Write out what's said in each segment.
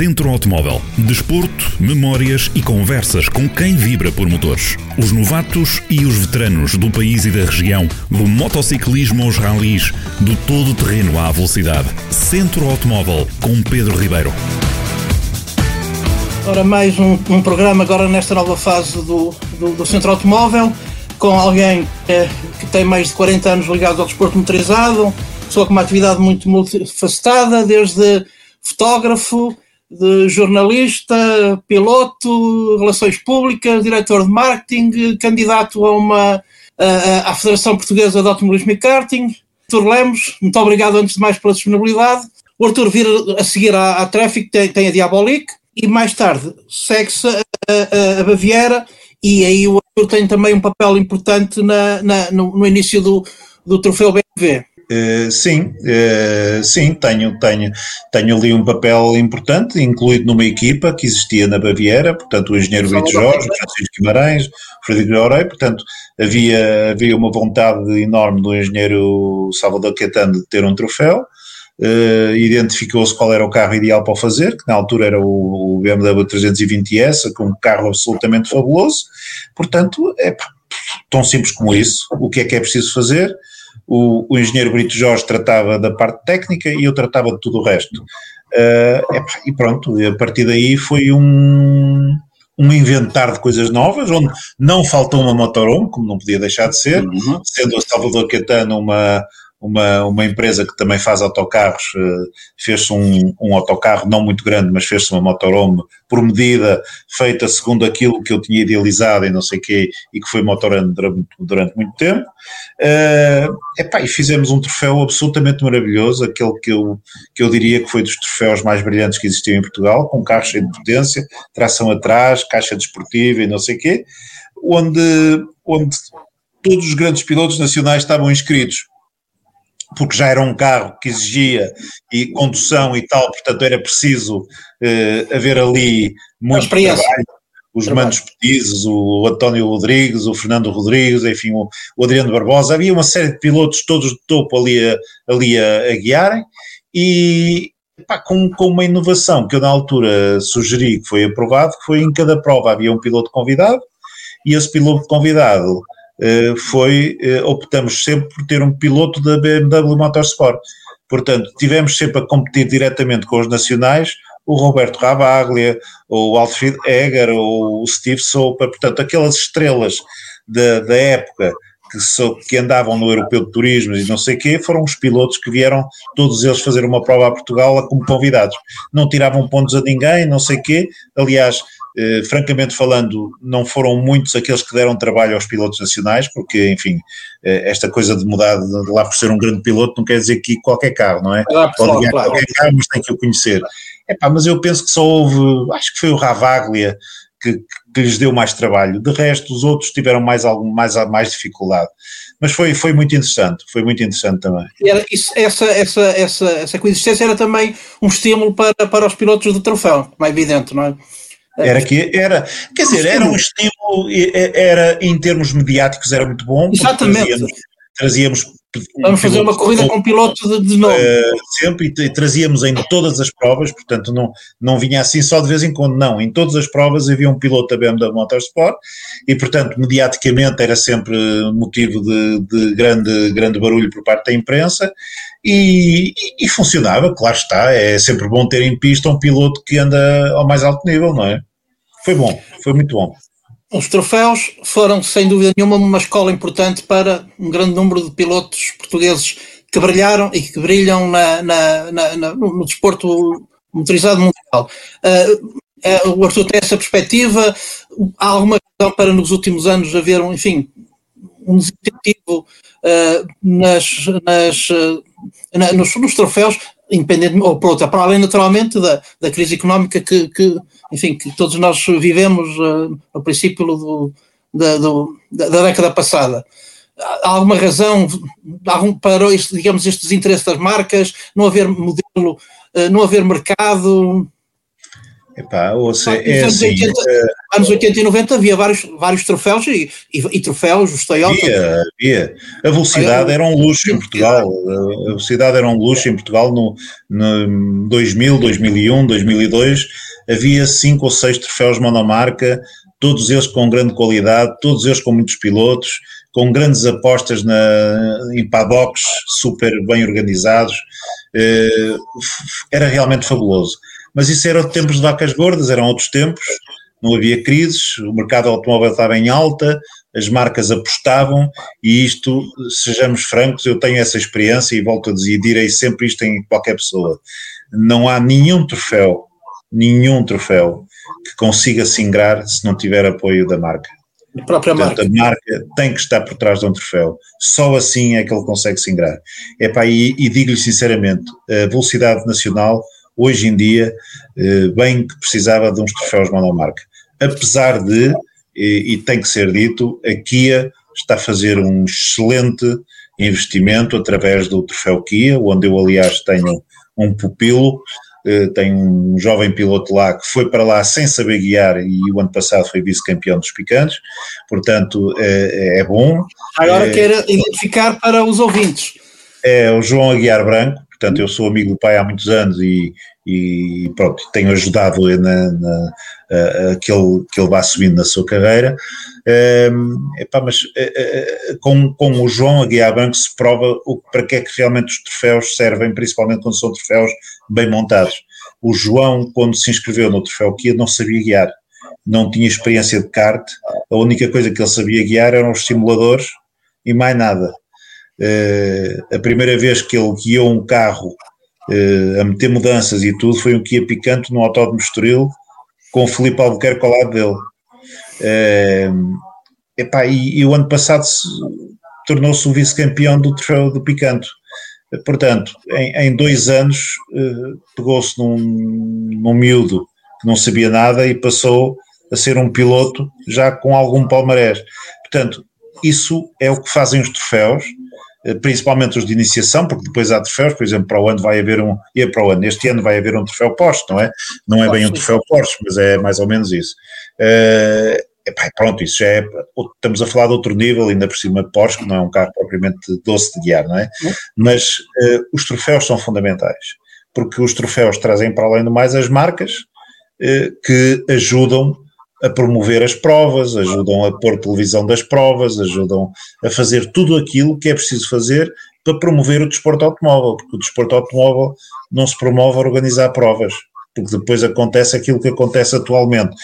Centro Automóvel. Desporto, memórias e conversas com quem vibra por motores. Os novatos e os veteranos do país e da região, do motociclismo aos ralis, do todo terreno à velocidade. Centro Automóvel com Pedro Ribeiro. Ora, mais um, um programa agora nesta nova fase do, do, do Centro Automóvel, com alguém é, que tem mais de 40 anos ligado ao desporto motorizado, pessoa com uma atividade muito multifacetada, desde fotógrafo, de jornalista, piloto, relações públicas, diretor de marketing, candidato a uma à Federação Portuguesa de Automobilismo e Karting. Arthur Lemos, muito obrigado antes de mais pela disponibilidade. O Arthur vir a seguir à, à Traffic tem, tem a Diabolic e mais tarde segue-se a, a, a, Baviera e aí o Arthur tem também um papel importante na, na no, no, início do, do troféu BMW. Uh, sim, uh, sim, tenho, tenho, tenho ali um papel importante, incluído numa equipa que existia na Baviera, portanto o engenheiro Brito Jorge, o Francisco Guimarães, o Frederico Orei, portanto havia, havia uma vontade enorme do engenheiro Salvador Caetano de ter um troféu, uh, identificou-se qual era o carro ideal para o fazer, que na altura era o, o BMW 320S, com um carro absolutamente fabuloso, portanto é tão simples como isso, o que é que é preciso fazer? O, o engenheiro Brito Jorge tratava da parte técnica e eu tratava de tudo o resto. Uh, e pronto, a partir daí foi um, um inventar de coisas novas, onde não faltou uma motorhome, como não podia deixar de ser, uhum. sendo a Salvador Caetano uma, uma, uma empresa que também faz autocarros, eh, fez-se um, um autocarro não muito grande, mas fez-se uma motorhome por medida, feita segundo aquilo que eu tinha idealizado e não sei o quê, e que foi motorhome durante, durante muito tempo. Uh, epá, e fizemos um troféu absolutamente maravilhoso, aquele que eu, que eu diria que foi dos troféus mais brilhantes que existiam em Portugal, com carro cheio de potência, tração atrás, caixa desportiva e não sei o quê, onde, onde todos os grandes pilotos nacionais estavam inscritos porque já era um carro que exigia e condução e tal, portanto era preciso eh, haver ali muito trabalho. Os trabalho. Manos Petizes, o António Rodrigues, o Fernando Rodrigues, enfim, o, o, Adriano Barbosa, havia uma série de pilotos todos de topo ali a, ali a, a guiarem e pá, com, com uma inovação que eu na altura sugeri que foi aprovado, que foi em cada prova havia um piloto convidado e esse piloto convidado foi, eh, optamos sempre por ter um piloto da BMW Motorsport. Portanto, tivemos sempre a competir diretamente com os nacionais, o Roberto Rabaglia, o Alfred Egger, o Steve Sopa, portanto, aquelas estrelas da, da época que, so, que, andavam no Europeu de Turismo e não sei o quê, foram os pilotos que vieram, todos eles, fazer uma prova a Portugal como convidados. Não tiravam pontos a ninguém, não sei o quê. Aliás, eh, francamente falando, não foram muitos aqueles que deram trabalho aos pilotos nacionais, porque, enfim, eh, esta coisa de mudar de lá por ser um grande piloto não quer dizer que qualquer carro, não é? Claro, Pode claro, claro. qualquer carro, mas tem que o conhecer. Epá, mas eu penso que só houve, acho que foi o Ravaglia que, que, lhes deu mais trabalho. De resto, os outros tiveram mais, algum, mais, mais dificuldade. Mas foi, foi muito interessante, foi muito interessante também. Era isso, essa, essa, essa, essa coexistência era também um estímulo para, para os pilotos do troféu, como é evidente, não é? Era que era, quer dizer, era um estímulo, era em termos mediáticos era muito bom. Exatamente. Trazíamos, trazíamos Vamos fazer uma corrida com piloto de, de novo. Uh, sempre, e, e trazíamos em todas as provas, portanto não, não vinha assim só de vez em quando, não. Em todas as provas havia um piloto da BMW Motorsport e, portanto, mediaticamente era sempre motivo de, de grande, grande barulho por parte da imprensa e, e, e, funcionava, claro está, é sempre bom ter em pista um piloto que anda ao mais alto nível, não é? Foi bom, foi muito bom. Os troféus foram, sem dúvida nenhuma, uma escola importante para um grande número de pilotos portugueses que brilharam e que brilham na, na, na, no desporto motorizado mundial. Uh, uh, o Arthur tem essa perspectiva. Há alguma razão para, nos últimos anos, haver, um, enfim, um desincentivo uh, nas, nas, na, nos, nos, troféus, independente, ou por outra, para além naturalmente da, da crise económica que, que, enfim, que todos nós vivemos uh, no princípio do, da, do, da, da, década passada. Há alguma razão para, digamos, estes interesses das marcas, não haver modelo, uh, não haver mercado? Epá, ouça, é anos, assim, 80, uh, anos 80 e 90 havia vários, vários troféus e, e, e troféus, os Toyota. Havia, havia. A velocidade era um luxo em Portugal. A velocidade era um luxo em Portugal no, no 2000, 2001, 2002. Havia cinco ou seis troféus monomarca, todos eles com grande qualidade, todos eles com muitos pilotos, com grandes apostas na, em paddocks super bem organizados. Uh, era realmente fabuloso mas isso era tempos de vacas gordas, eram outros tempos, não havia crises, o mercado automóvel estava em alta, as marcas apostavam e isto, sejamos francos, eu tenho essa experiência e volto a dizer, e direi sempre isto em qualquer pessoa, não há nenhum troféu, nenhum troféu que consiga se ingrar se não tiver apoio da marca. A própria Portanto, marca. A marca tem que estar por trás de um troféu. Só assim é que ele consegue se ingrar. Epá, e, e digo-lhe sinceramente, a velocidade nacional hoje em dia, eh, bem que precisava de uns troféus monomarca. Apesar de, e, e tem que ser dito, a Kia está a fazer um excelente investimento através do troféu Kia, onde eu, aliás, tenho um pupilo, eh, tenho um jovem piloto lá que foi para lá sem saber guiar e o ano passado foi vice-campeão dos picantes, portanto é, é bom. Agora é, quero identificar para os ouvintes. É o João Aguiar Branco, portanto eu sou amigo do pai há muitos anos e, e pronto, tenho ajudado na, na, a, a, que, ele, que ele vá subindo na sua carreira. Um, epá, mas uh, uh, com, com o João Aguiar Banco se prova o, para que é que realmente os troféus servem, principalmente quando são troféus bem montados. O João, quando se inscreveu no troféu Kia, não sabia guiar, não tinha experiência de kart, a única coisa que ele sabia guiar eram os simuladores e mais nada. Uh, a primeira vez que ele guiou um carro uh, a meter mudanças e tudo foi um Kia Picanto no Autódromo Estoril com o Filipe Albuquerque ao lado dele. Uh, epá, e, e o ano passado tornou-se o vice-campeão do troféu do Picanto. Portanto, em, em dois anos pegou-se num, num miúdo que não sabia nada e passou a ser um piloto já com algum palmarés. Portanto, isso é o que fazem os troféus, eh, principalmente os de iniciação, porque depois há troféus, por exemplo, para o ano vai haver um, e para o ano, este ano vai haver um troféu Porsche, não é? Não é bem um troféu Porsche, mas é mais ou menos isso. Uh, epá, pronto, isso já é, estamos a falar de outro nível, ainda por cima de Porsche, que não é um carro propriamente doce de guiar, não é? Mas uh, os troféus são fundamentais, porque os troféus trazem para além do mais as marcas uh, que ajudam a promover as provas, ajudam a pôr televisão das provas, ajudam a fazer tudo aquilo que é preciso fazer para promover o desporto automóvel, porque o desporto automóvel não se promove a organizar provas, porque depois acontece aquilo que acontece atualmente.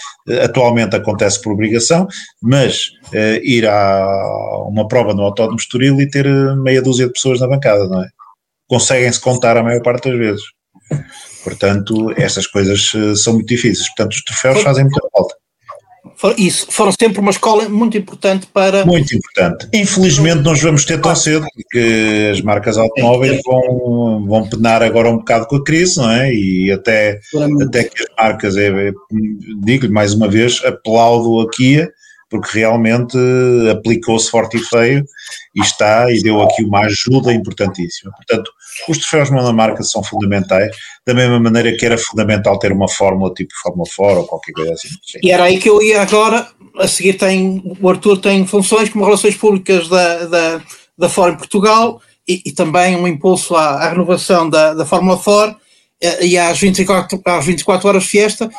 Atualmente acontece por obrigação, mas uh, ir a uma prova no Autódromo Estoril e ter meia dúzia de pessoas na bancada, não é? Conseguem-se contar a maior parte das vezes. Portanto, estas coisas uh, são muito difíceis. Portanto, os troféus fazem muita falta isso, foram sempre uma escola muito importante para. Muito importante. Infelizmente, nós vamos ter tão cedo, porque as marcas automóveis vão, vão penar agora um bocado com a crise, não é? E até, até que as marcas, é, é, digo-lhe mais uma vez, aplaudo a Kia porque realmente aplicou-se forte e feio e está e deu aqui uma ajuda importantíssima. Portanto, os troféus monomarca são fundamentais, da mesma maneira que era fundamental ter uma fórmula tipo Fórmula 4 ou qualquer coisa assim. Sim. E era aí que eu ia agora, a seguir tem, o Arthur tem funções como relações públicas da, da, da Ford em Portugal e, e, também um impulso à, à renovação da, da Fórmula 4 eh, e às 24, às 24 horas fiesta,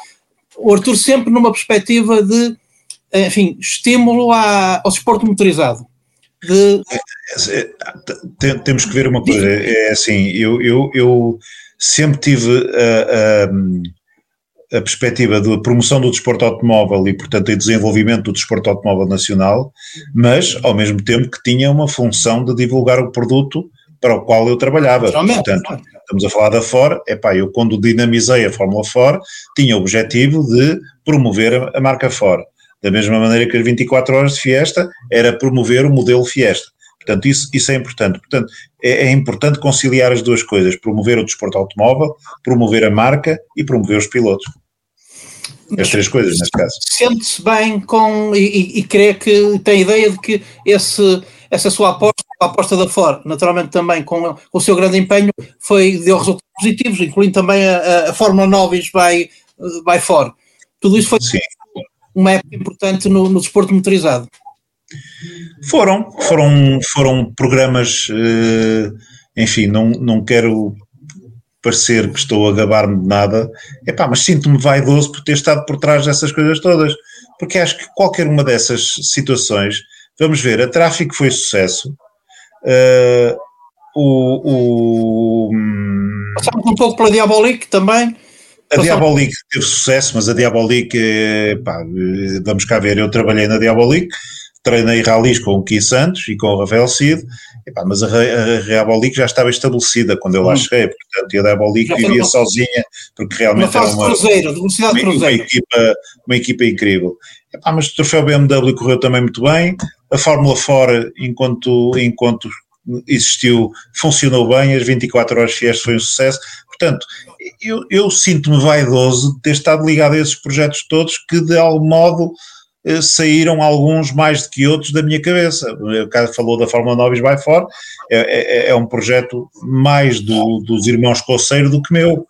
o Arthur sempre numa perspectiva de enfim, estímulo à, ao desporto motorizado. De... É, é, temos que ver uma coisa, é assim, eu, eu, eu sempre tive a, a, a, perspectiva da promoção do desporto automóvel e, portanto, o desenvolvimento do desporto automóvel nacional, mas, ao mesmo tempo, que tinha uma função de divulgar o produto para o qual eu trabalhava. Portanto, estamos a falar da Ford, epá, eu quando dinamizei a Fórmula Ford, tinha o objetivo de promover a, a marca Ford da mesma maneira que as 24 horas de Fiesta era promover o modelo Fiesta. Portanto, isso, isso é importante. Portanto, é, é, importante conciliar as duas coisas: promover o desporto automóvel, promover a marca e promover os pilotos. As três coisas, neste caso. Sente-se bem com e, e, e crê que tem ideia de que esse, essa sua aposta, a aposta da Ford, naturalmente também com, com o seu grande empenho, foi, deu resultados positivos, incluindo também a, a Fórmula Novis vai by fora. Tudo isso foi Sim. Uma época importante no, no desporto motorizado. Foram, foram, foram programas, enfim, não, não quero parecer que estou a gabar-me de nada, epá, mas sinto-me vaidoso por ter estado por trás dessas coisas todas, porque acho que qualquer uma dessas situações, vamos ver, a tráfico foi sucesso, uh, o, o Passamos um pouco pela Diabolic também. A Diabolic teve sucesso, mas a Diabolic, pá, vamos cá ver, eu trabalhei na Diabolic, treinei ralis com o Ki Santos e com o Rafael Cid, epá, mas a, a Diabolic já estava estabelecida quando eu lá hum. cheguei, portanto, e a Diabolic vivia uma, sozinha, porque realmente era uma, cruzeiro, uma, uma, equipa, uma equipa incrível. Epá, mas o troféu BMW correu também muito bem, a Fórmula Fora, enquanto, enquanto existiu, funcionou bem, as 24 horas Fies foi um sucesso. Portanto, eu, eu sinto-me vaidoso de ter estado ligado a esses projetos todos que de algum modo eh, saíram alguns mais do que outros da minha cabeça. O cara falou da Fórmula 9 by Ford, é, é, é, um projeto mais do, dos irmãos Coceiro do que meu,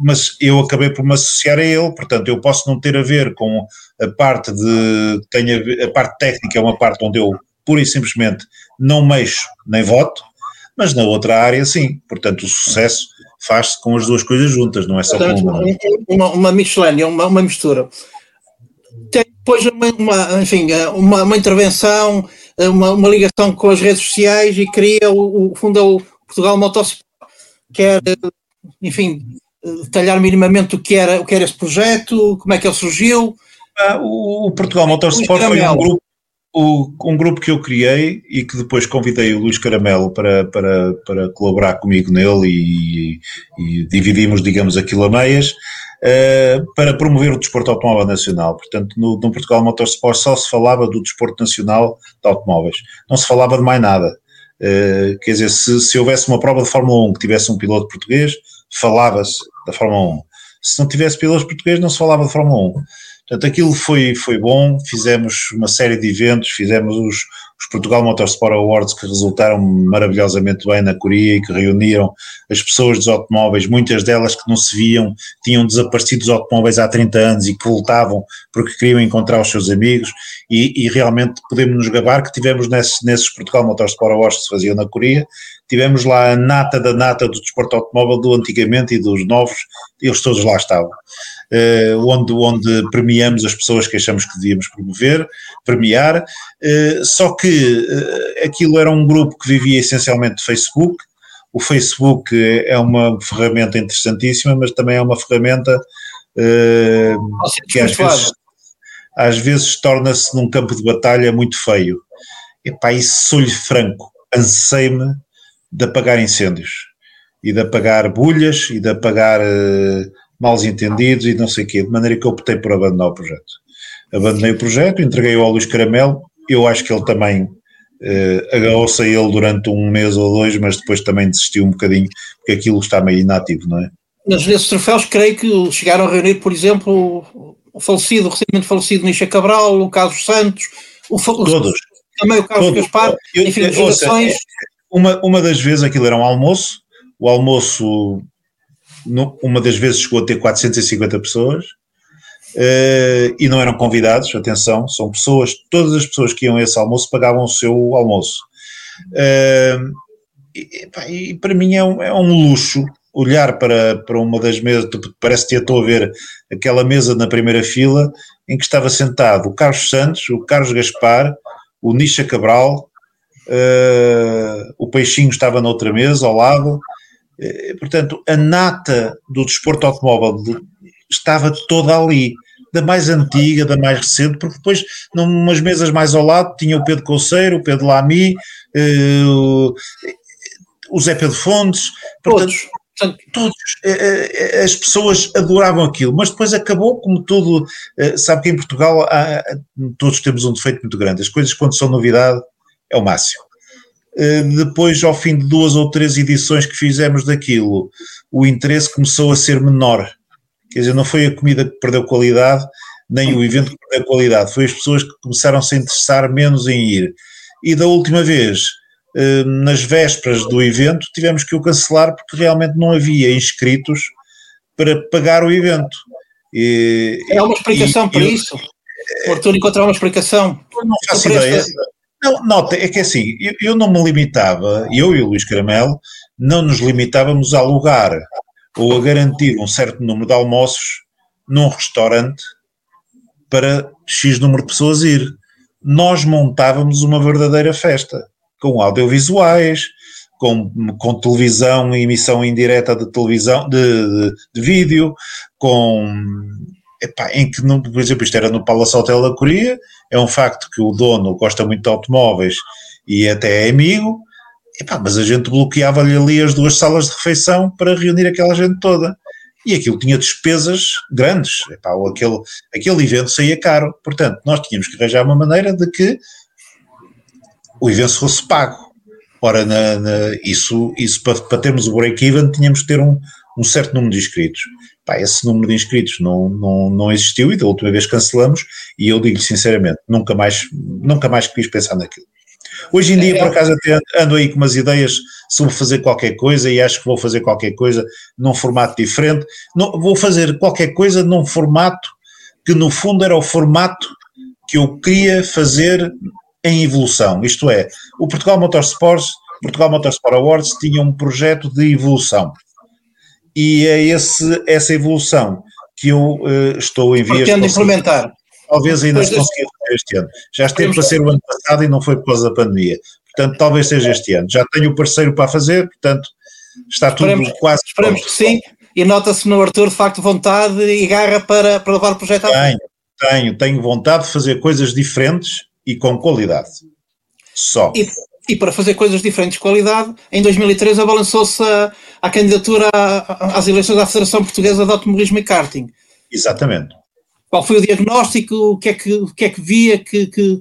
mas eu acabei por me associar a ele, portanto eu posso não ter a ver com a parte de, tenho a, a parte técnica é uma parte onde eu pura e simplesmente não mexo nem voto, mas na outra área sim. Portanto, o sucesso faz-se com as duas coisas juntas, não é só Portanto, com uma. Uma, uma miscelânea, uma, uma mistura. Tem depois uma, uma enfim, uma, uma intervenção, uma, uma, ligação com as redes sociais e cria o, o funda o Portugal Motorsport. Quer, enfim, detalhar minimamente o que era, o que era esse projeto, como é que ele surgiu. Ah, o, o Portugal Motorsport foi um grupo o, um grupo que eu criei e que depois convidei o Luís Caramelo para, para, para colaborar comigo nele e, e dividimos, digamos, aquilo a meias, uh, para promover o desporto automóvel nacional. Portanto, no, no, Portugal Motorsport só se falava do desporto nacional de automóveis, não se falava de mais nada. Uh, quer dizer, se, se houvesse uma prova de Fórmula 1 que tivesse um piloto português, falava-se da Fórmula 1. Se não tivesse pilotos portugueses, não se falava de Fórmula 1. Portanto, aquilo foi, foi bom, fizemos uma série de eventos, fizemos os, os Portugal Motorsport Awards que resultaram maravilhosamente bem na Coreia e que reuniram as pessoas dos automóveis, muitas delas que não se viam, tinham desaparecido dos automóveis há 30 anos e que voltavam porque queriam encontrar os seus amigos. E, e realmente podemos nos gabar que tivemos nesses, nesses Portugal Motorsport Awards que se faziam na Coreia, tivemos lá a nata da nata do desporto automóvel do antigamente e dos novos, eles todos lá estavam uh, onde, onde premiamos as pessoas que achamos que devíamos promover, premiar, uh, só que uh, aquilo era um grupo que vivia essencialmente de Facebook, o Facebook é uma ferramenta interessantíssima, mas também é uma ferramenta que às vezes, às vezes torna-se num campo de batalha muito feio. Epá, e sou-lhe franco, ansei-me de apagar incêndios e de apagar bulhas e de apagar uh, mal entendidos e não sei o quê, de maneira que eu optei por abandonar o projeto. Abandonei o projeto, entreguei-o ao Luís Caramelo, eu acho que ele também uh, agarrou-se a ele durante um mês ou dois, mas depois também desistiu um bocadinho, porque aquilo está meio inativo, não é? Mas nesses troféus, creio que chegaram a reunir, por exemplo, o falecido, o recentemente falecido Nisha Cabral, o Carlos Santos, o, Todos. também o Carlos Todos. Gaspar, eu, enfim, eu, gerações. Uma, uma das vezes aquilo era um almoço, o almoço uma das vezes chegou a ter 450 pessoas uh, e não eram convidados, atenção, são pessoas, todas as pessoas que iam a esse almoço pagavam o seu almoço. Uh, e, pá, e, para mim é um, é um, luxo olhar para, para uma das mesas, parece que estou a ver aquela mesa na primeira fila em que estava sentado o Carlos Santos, o Carlos Gaspar, o Nisha Cabral, uh, o Peixinho estava na outra mesa ao lado, portanto, a nata do desporto automóvel estava toda ali, da mais antiga, da mais recente, porque depois, numas mesas mais ao lado, tinha o Pedro Conceiro, o Pedro Lamy, eh, o Zé Pedro Fontes, portanto, todos. todos eh, as pessoas adoravam aquilo, mas depois acabou como tudo, sabe que em Portugal há, todos temos um defeito muito grande, as coisas quando são novidade é o máximo. Eh, depois, ao fim de duas ou três edições que fizemos daquilo, o interesse começou a ser menor. Quer dizer, não foi a comida que perdeu qualidade, nem o evento que perdeu qualidade, foi as pessoas que começaram a se interessar menos em ir. E da última vez, eh, nas vésperas do evento, tivemos que o cancelar porque realmente não havia inscritos para pagar o evento. E, é uma explicação e, para eu, isso? O Arthur encontrar uma explicação? Não faço ideia. Não, nota, é que é assim, eu, eu, não me limitava, eu e o Luís Caramelo, não nos limitávamos a alugar ou a garantir um certo número de almoços num restaurante para X número de pessoas ir. Nós montávamos uma verdadeira festa, com audiovisuais, com, com televisão e emissão indireta de televisão, de, de, de vídeo, com epá, em que, por exemplo, isto era no Palace Hotel da Coreia, é um facto que o dono gosta muito de automóveis e até é amigo, epá, mas a gente bloqueava-lhe ali as duas salas de refeição para reunir aquela gente toda. E aquilo tinha despesas grandes, epá, aquele, aquele evento saía caro. Portanto, nós tínhamos que arranjar uma maneira de que o evento fosse pago. Ora, na, na, isso, isso para, para termos o break-even, tínhamos que ter um, um certo número de inscritos. Pá, esse número de inscritos não, não, não existiu e da última vez cancelamos e eu digo sinceramente, nunca mais, nunca mais quis pensar naquilo. Hoje em dia, por acaso, até ando aí com umas ideias sobre fazer qualquer coisa e acho que vou fazer qualquer coisa num formato diferente. Não, vou fazer qualquer coisa num formato que, no fundo, era o formato que eu queria fazer em evolução. Isto é, o Portugal Motorsports, Portugal Motorsport Awards tinha um projeto de evolução e é esse, essa evolução que eu uh, estou em vias de implementar. Talvez ainda se consiga fazer este ano. Já esteve para ser o ano passado e não foi por causa da pandemia. Portanto, talvez seja este ano. Já tenho o parceiro para fazer, portanto, está tudo esperemos, quase. Esperemos pronto. que sim. E nota-se no Arthur, de facto, vontade e garra para, para levar o projeto à frente. Tenho, tenho, tenho vontade de fazer coisas diferentes e com qualidade. Só. E, e para fazer coisas diferentes de qualidade, em 2013 abalançou-se a, candidatura às eleições da Federação Portuguesa de Automobilismo e Karting. Exatamente. Qual foi o diagnóstico? O que é que, o que, é que via que, que,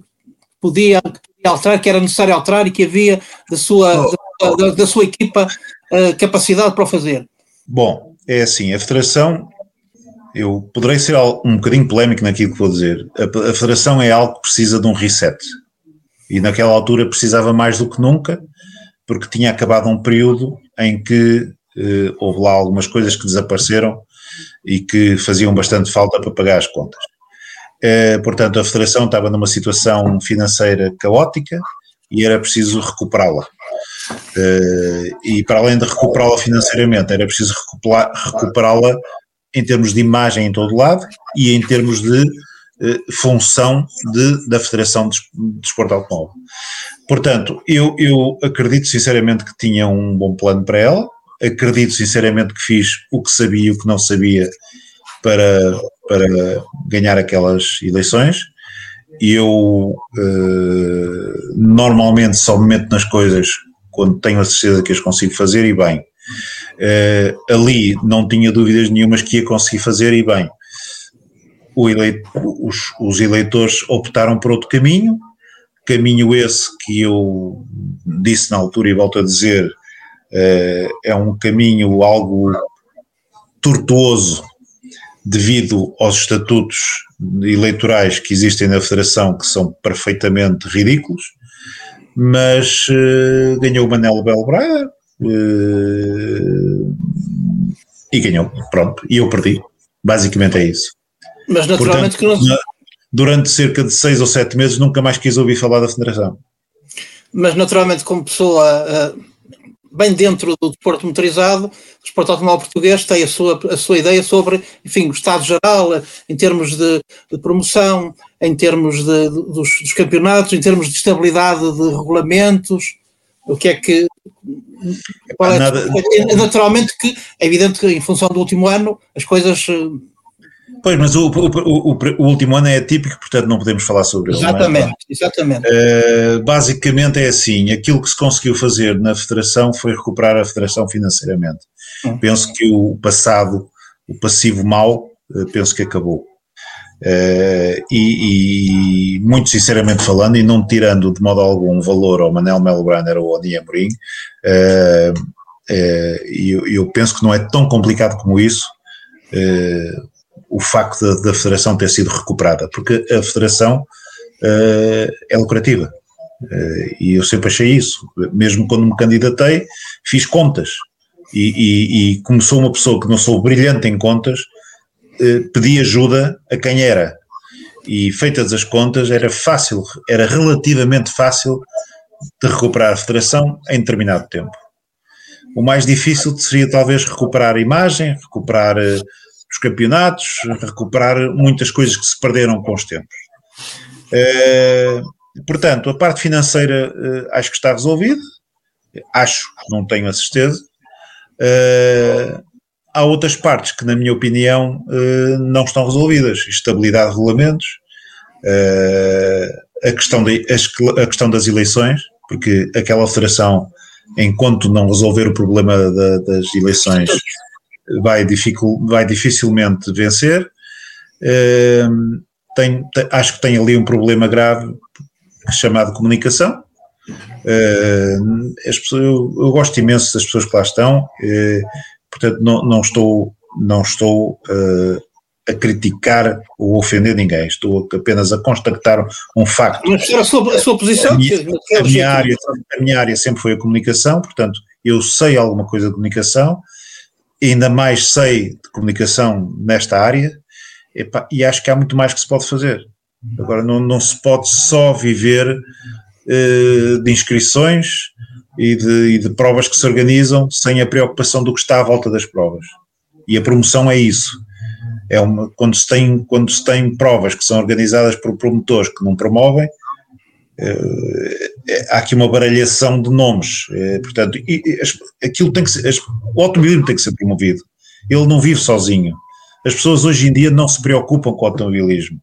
podia, podia alterar, que era necessário alterar e que havia da sua, oh. da, da, sua equipa uh, capacidade para o fazer? Bom, é assim, a Federação, eu poderei ser um bocadinho polémico naquilo que vou dizer, a, a Federação é algo que precisa de um reset e naquela altura precisava mais do que nunca, porque tinha acabado um período em que eh, houve lá algumas coisas que desapareceram e que faziam bastante falta para pagar as contas. Eh, portanto, a Federação estava numa situação financeira caótica e era preciso recuperá-la. Eh, e para além de recuperá-la financeiramente, era preciso recuperá-la em termos de imagem em todo lado e em termos de função de, da Federação de Desporto Automóvel. Portanto, eu, eu acredito sinceramente que tinha um bom plano para ela, acredito sinceramente que fiz o que sabia e o que não sabia para, para ganhar aquelas eleições. Eu uh, normalmente só me meto nas coisas quando tenho a certeza que as consigo fazer e bem. Uh, ali não tinha dúvidas nenhumas que ia conseguir fazer e bem os, os eleitores optaram por outro caminho, caminho esse que eu disse na altura e volto a dizer, eh, é um caminho algo tortuoso devido aos estatutos eleitorais que existem na Federação, que são perfeitamente ridículos, mas uh, ganhou o Manel Belbraga uh, e ganhou, pronto, e eu perdi. Basicamente é isso. Mas naturalmente Portanto, que não... Durante cerca de seis ou sete meses nunca mais quis ouvir falar da Federação. Mas naturalmente como pessoa uh, bem dentro do desporto motorizado, o desporto automóvel português tem a sua, a sua ideia sobre, enfim, o estado geral, em termos de, de, promoção, em termos de, de, dos, dos campeonatos, em termos de estabilidade de regulamentos, o que é que é, Nada... naturalmente que é evidente que em função do último ano as coisas uh, Pois, mas o, o, o, o, último ano é atípico, portanto não podemos falar sobre ele. Exatamente, é? exatamente. Uh, basicamente é assim, aquilo que se conseguiu fazer na federação foi recuperar a federação financeiramente. Hum. Penso que o passado, o passivo mau, uh, penso que acabou. Uh, e, e, muito sinceramente falando, e não tirando de modo algum valor ao Manel Melbrander ou ao Dia Amorim, eu, eu penso que não é tão complicado como isso o facto da, federação ter sido recuperada, porque a federação uh, é lucrativa. Uh, e eu sempre achei isso. Mesmo quando me candidatei, fiz contas. E, e, e como sou uma pessoa que não sou brilhante em contas, eh, pedi ajuda a quem era. E feitas as contas, era fácil, era relativamente fácil de recuperar a federação em determinado tempo. O mais difícil seria talvez recuperar a imagem, recuperar uh, os campeonatos, recuperar muitas coisas que se perderam com os tempos. Uh, portanto, a parte financeira uh, acho que está resolvida, acho, não tenho a certeza. há outras partes que, na minha opinião, não estão resolvidas. Estabilidade de regulamentos, a, questão de, a questão das eleições, porque aquela federação enquanto não resolver o problema da, das eleições, vai, dificul, vai dificilmente vencer. Uh, tem, tem, acho que tem ali um problema grave chamado comunicação. Uh, pessoas, eu, eu, gosto imenso das pessoas que lá estão, uh, portanto, não, não estou, não estou uh, a criticar ou ofender ninguém, estou apenas a constatar um facto. Mas a sua, a sua posição? A minha, a minha, área, a minha área sempre foi a comunicação, portanto, eu sei alguma coisa de comunicação, ainda mais sei de comunicação nesta área, e acho que há muito mais que se pode fazer. Agora, não, não se pode só viver uh, de inscrições e de, e de provas que se organizam sem a preocupação do que está à volta das provas. E a promoção é isso é uma, quando, se tem, quando se tem provas que são organizadas por promotores que não promovem, há aqui uma baralhação de nomes, é, portanto, aquilo tem que ser, o automobilismo tem que ser promovido, ele não vive sozinho, as pessoas hoje em dia não se preocupam com o automobilismo,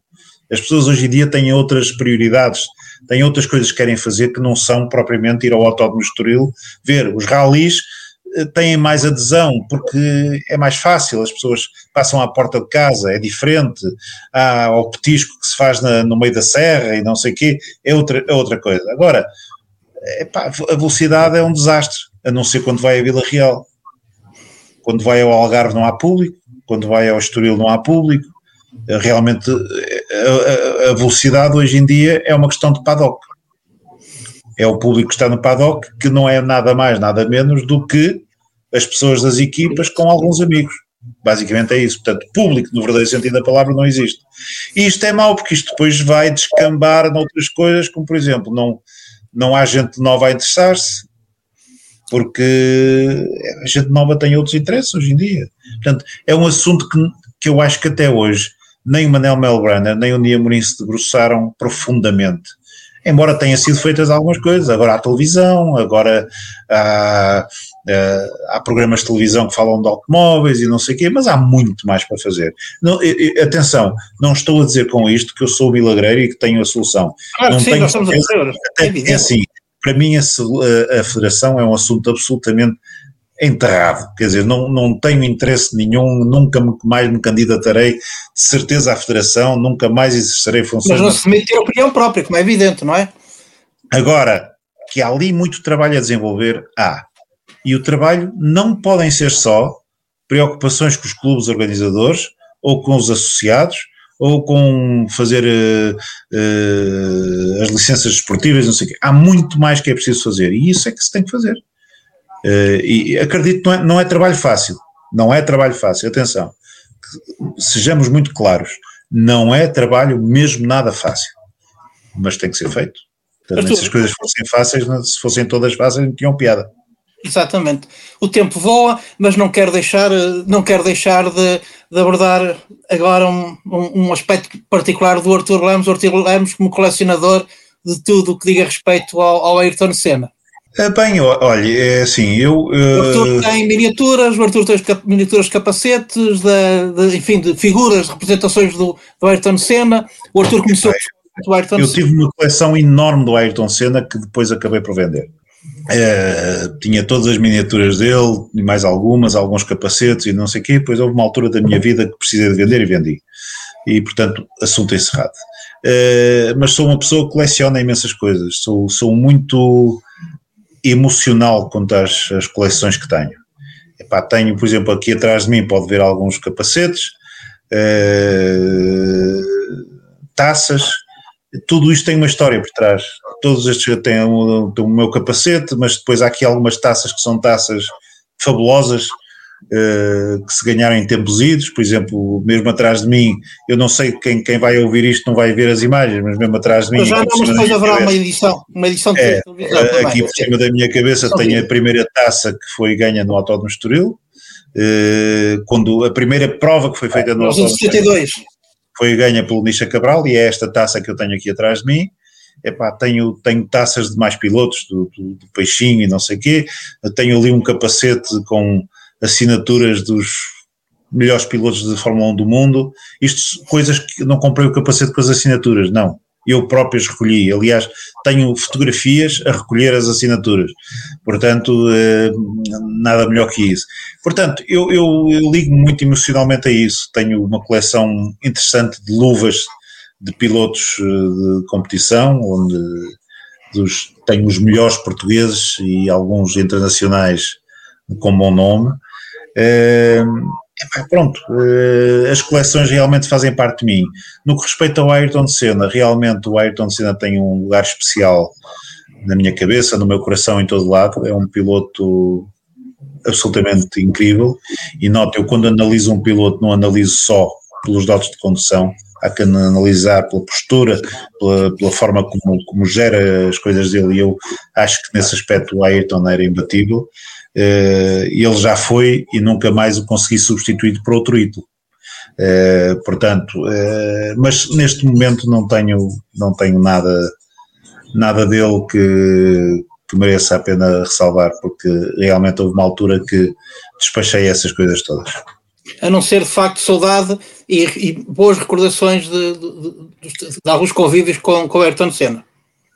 as pessoas hoje em dia têm outras prioridades, têm outras coisas que querem fazer que não são propriamente ir ao Autódromo Estoril, ver os ralis, têm mais adesão, porque é mais fácil, as pessoas passam à porta de casa, é diferente, há o petisco que se faz na, no meio da serra e não sei o quê, é outra, é outra coisa. Agora, epá, a velocidade é um desastre, a não ser quando vai a Vila Real. Quando vai ao Algarve não há público, quando vai ao Estoril não há público, realmente a, a, a velocidade hoje em dia é uma questão de paddock é o público que está no paddock, que não é nada mais, nada menos do que as pessoas das equipas com alguns amigos. Basicamente é isso. Portanto, público, no verdadeiro sentido da palavra, não existe. E isto é mau, porque isto depois vai descambar noutras coisas, como por exemplo, não, não há gente nova a interessar-se, porque a gente nova tem outros interesses hoje em dia. Portanto, é um assunto que, que eu acho que até hoje nem o Manel Melbrana, nem o Nia Mourinho se debruçaram profundamente embora tenha sido feitas algumas coisas, agora há televisão, agora há, há programas de televisão que falam de automóveis e não sei o quê, mas há muito mais para fazer. Não, atenção, não estou a dizer com isto que eu sou milagreiro e que tenho a solução. Claro não sim, tenho nós estamos a é, é assim, para mim a, a federação é um assunto absolutamente enterrado, quer dizer, não, não tenho interesse nenhum, nunca mais me candidatarei de certeza à Federação, nunca mais exercerei funções. Mas não se mete ter opinião própria, como é evidente, não é? Agora, que há ali muito trabalho a desenvolver, há. E o trabalho não podem ser só preocupações com os clubes organizadores ou com os associados ou com fazer uh, uh, as licenças esportivas, não sei o quê. Há muito mais que é preciso fazer e isso é que se tem que fazer. Uh, e acredito que não é, não é trabalho fácil. Não é trabalho fácil, atenção. Sejamos muito claros. Não é trabalho mesmo nada fácil. Mas tem que ser feito. Se as coisas fossem fáceis, se fossem todas fáceis, não tinham piada. Exatamente. O tempo voa, mas não quero deixar, não quero deixar de, de abordar agora um, um, um, aspecto particular do Arthur Lemos. O Arthur Lemos, como colecionador de tudo o que diga respeito ao, ao Ayrton Senna. É bem, olha, é assim, eu... Uh... O Arthur tem miniaturas, o Arthur tem miniaturas de capacetes, de, de, enfim, de figuras, de representações do, do Ayrton Senna. O Arthur começou do Ayrton Eu tive uma coleção enorme do Ayrton Senna que depois acabei por vender. É, tinha todas as miniaturas dele, e mais algumas, alguns capacetes e não sei o quê, depois houve uma altura da minha vida que precisei de vender e vendi. E, portanto, assunto encerrado. É, mas sou uma pessoa que coleciona imensas coisas, sou, sou muito emocional quanto às, às coleções que tenho. Epá, tenho, por exemplo, aqui atrás de mim pode ver alguns capacetes, uh, taças, tudo isto tem uma história por trás. Todos estes têm o, o meu capacete, mas depois há aqui algumas taças que são taças fabulosas, que se ganharam em tempos idos, por exemplo, mesmo atrás de mim, eu não sei quem, quem vai ouvir isto não vai ver as imagens, mas mesmo atrás de mim. Mas já não, mas depois haverá uma edição, uma edição de é, televisão. Aqui por cima da minha cabeça tenho a primeira taça que foi ganha no Autódromo Estoril, uh, quando a primeira prova que foi feita no Autódromo Estoril foi ganha pelo Nisha Cabral e é esta taça que eu tenho aqui atrás de mim epá, tenho, tenho taças de mais pilotos, do, do, do Peixinho e não sei o quê, tenho ali um capacete com assinaturas dos melhores pilotos de Fórmula 1 do mundo, isto coisas que não comprei o capacete com as assinaturas, não, eu próprio as recolhi, aliás tenho fotografias a recolher as assinaturas, portanto eh, nada melhor que isso. Portanto, eu, eu, eu ligo muito emocionalmente a isso, tenho uma coleção interessante de luvas de pilotos eh, de competição, onde dos, tenho os melhores portugueses e alguns internacionais com bom nome. É, pronto, é, as coleções realmente fazem parte de mim. No que respeita ao Ayrton Senna, realmente o Ayrton Senna tem um lugar especial na minha cabeça, no meu coração, em todo lado. É um piloto absolutamente incrível. E note, eu quando analiso um piloto, não analiso só pelos dados de condução, há que analisar pela postura, pela, pela, forma como, como gera as coisas dele, e eu acho que nesse aspecto o Ayrton era imbatível, ele já foi e nunca mais o consegui substituir por outro ídolo. Uh, portanto, uh, mas neste momento não tenho, não tenho nada, nada dele que, que mereça a pena ressalvar, porque realmente houve uma altura que despachei essas coisas todas a não ser de facto saudade e, e boas recordações de, de, de, de, alguns convívios com, com Ayrton Senna.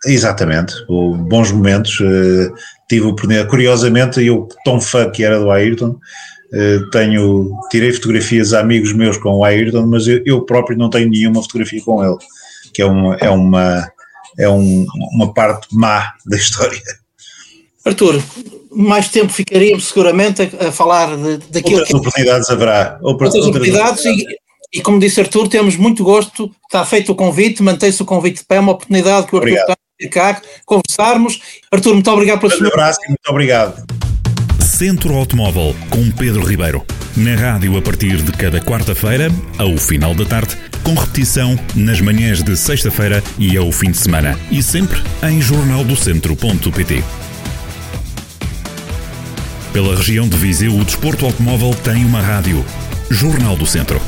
Exatamente, bons momentos. Uh, tive o primeiro, curiosamente, eu, tão fã que era do Ayrton, uh, tenho, tirei fotografias a amigos meus com o Ayrton, mas eu, eu, próprio não tenho nenhuma fotografia com ele, que é uma, é uma, é um, uma parte má da história. Arthur, mais tempo ficaríamos seguramente a, a falar de, daquilo outras que... oportunidades haverá. Outras, outras oportunidades, oportunidades. E, e, como disse Arthur, temos muito gosto, está feito o convite, mantém-se o convite de pé, uma oportunidade que o Arthur está ficar, conversarmos. Arthur, muito obrigado pela sua... Um abraço e muito obrigado. Centro Automóvel, com Pedro Ribeiro. Na rádio a partir de cada quarta-feira, ao final da tarde, com repetição nas manhãs de sexta-feira e ao fim de semana. E sempre em jornaldocentro.pt. Pela região de Viseu, o desporto automóvel tem uma rádio. Jornal do Centro.